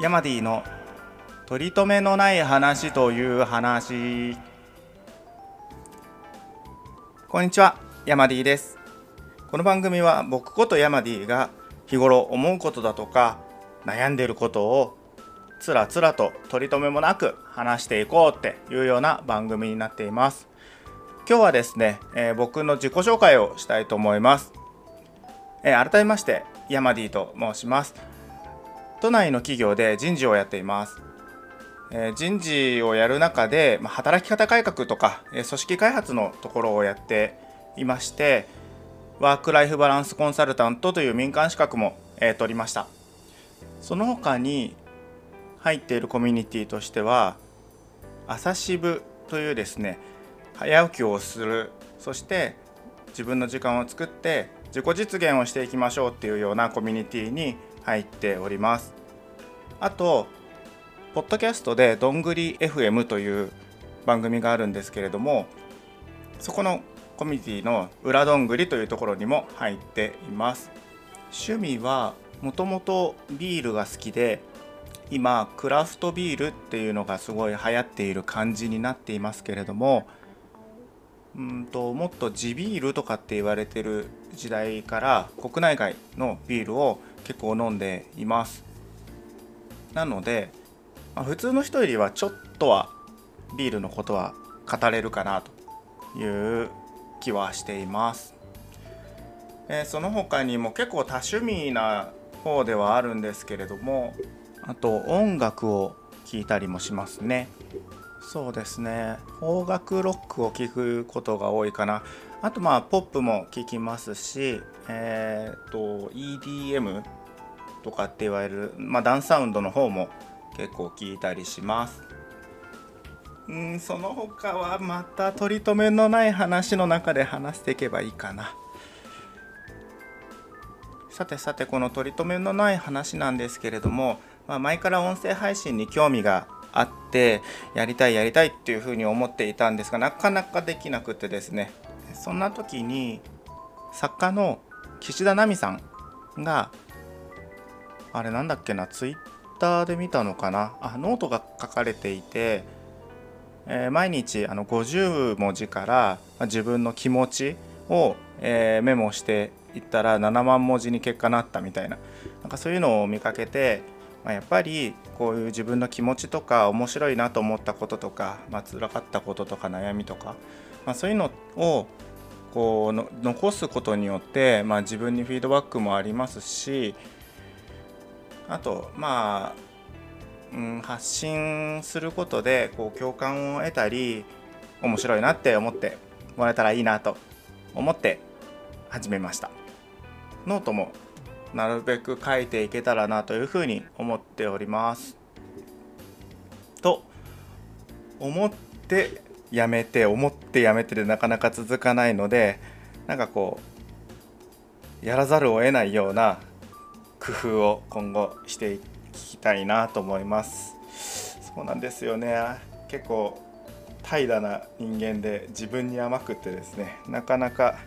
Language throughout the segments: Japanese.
ヤマディの取り留めのない話という話。こんにちはヤマディです。この番組は僕ことヤマディが日頃思うことだとか悩んでいることをつらつらと取り留めもなく話していこうっていうような番組になっています。今日はですね、えー、僕の自己紹介をしたいと思います、えー、改めましてヤマディと申します。都内の企業で人事をやっています。え人事をやる中で、ま働き方改革とか、え組織開発のところをやっていましてワーク・ライフ・バランス・コンサルタントという民間資格も、え取りましたその他に入っているコミュニティとしては朝渋というですね早起きをするそして自分の時間を作って自己実現をしていきましょうっていうようなコミュニティに入っております。あとポッドキャストでどんぐり FM という番組があるんですけれどもそこのコミュニティの裏どんぐりというところにも入っています。趣味はもともとビールが好きで今クラフトビールっていうのがすごい流行っている感じになっていますけれどもうんともっと地ビールとかって言われてる時代から国内外のビールを結構飲んでいます。なので、まあ、普通の人よりはちょっとはビールのことは語れるかなという気はしています、えー、その他にも結構多趣味な方ではあるんですけれどもあと音楽を聴いたりもしますね。そうですね。邦楽ロックを聴くことが多いかな。あとまあポップも聴きますしえ、ー、と EDM とかって言われる、まあ、ダンサウンドの方も結構聞いたりします。うんその他はまた取り留めのない話の中で話していけばいいかな。さてさてこの取り留めのない話なんですけれども、まあ、前から音声配信に興味があってやりたいやりたいっていうふうに思っていたんですがなかなかできなくてですね。そんな時に作家の岸田奈美さんがあれなんだっけなツイッターで見たのかな？あノートが書かれていて、えー、毎日あの50文字から、自分の気持ちを、えー、メモしていったら7万文字に結果なったみたいな。なんかそういうのを見かけて、まあ、やっぱりこういう自分の気持ちとか面白いなと思ったこととか、まあ辛かったこととか悩みとか、まあ、そういうのをこうの残すことによって、まあ、自分にフィードバックもありますしあとまあ、うん、発信することでこう共感を得たり面白いなって思ってもらえたらいいなと思って始めました。ノートもなるべく書いていけたらなというふうに思っております。と思ってやめて思ってやめてでなかなか続かないのでなんかこうやらざるを得ないような工夫を今後していきたいなと思います。そうなんですよね。結構怠惰な人間で自分に甘くってですねなかなか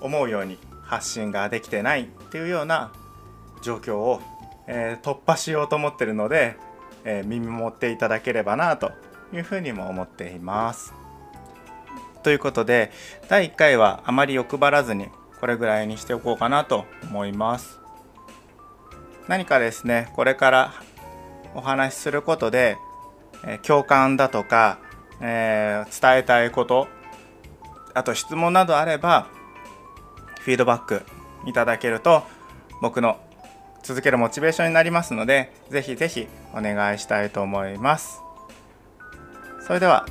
思うように発信ができてないっていうような状況を、えー、突破しようと思ってるので、えー、見守っていただければなというふうにも思っています。ということで第1回はあまり欲張らずにこれぐらいにしておこうかなと思います何かですねこれからお話しすることで、え共感だとか、えー、伝えたいことあと質問などあればフィードバックいただけると僕の続けるモチベーションになりますのでぜひぜひお願いしたいと思いますそれでは。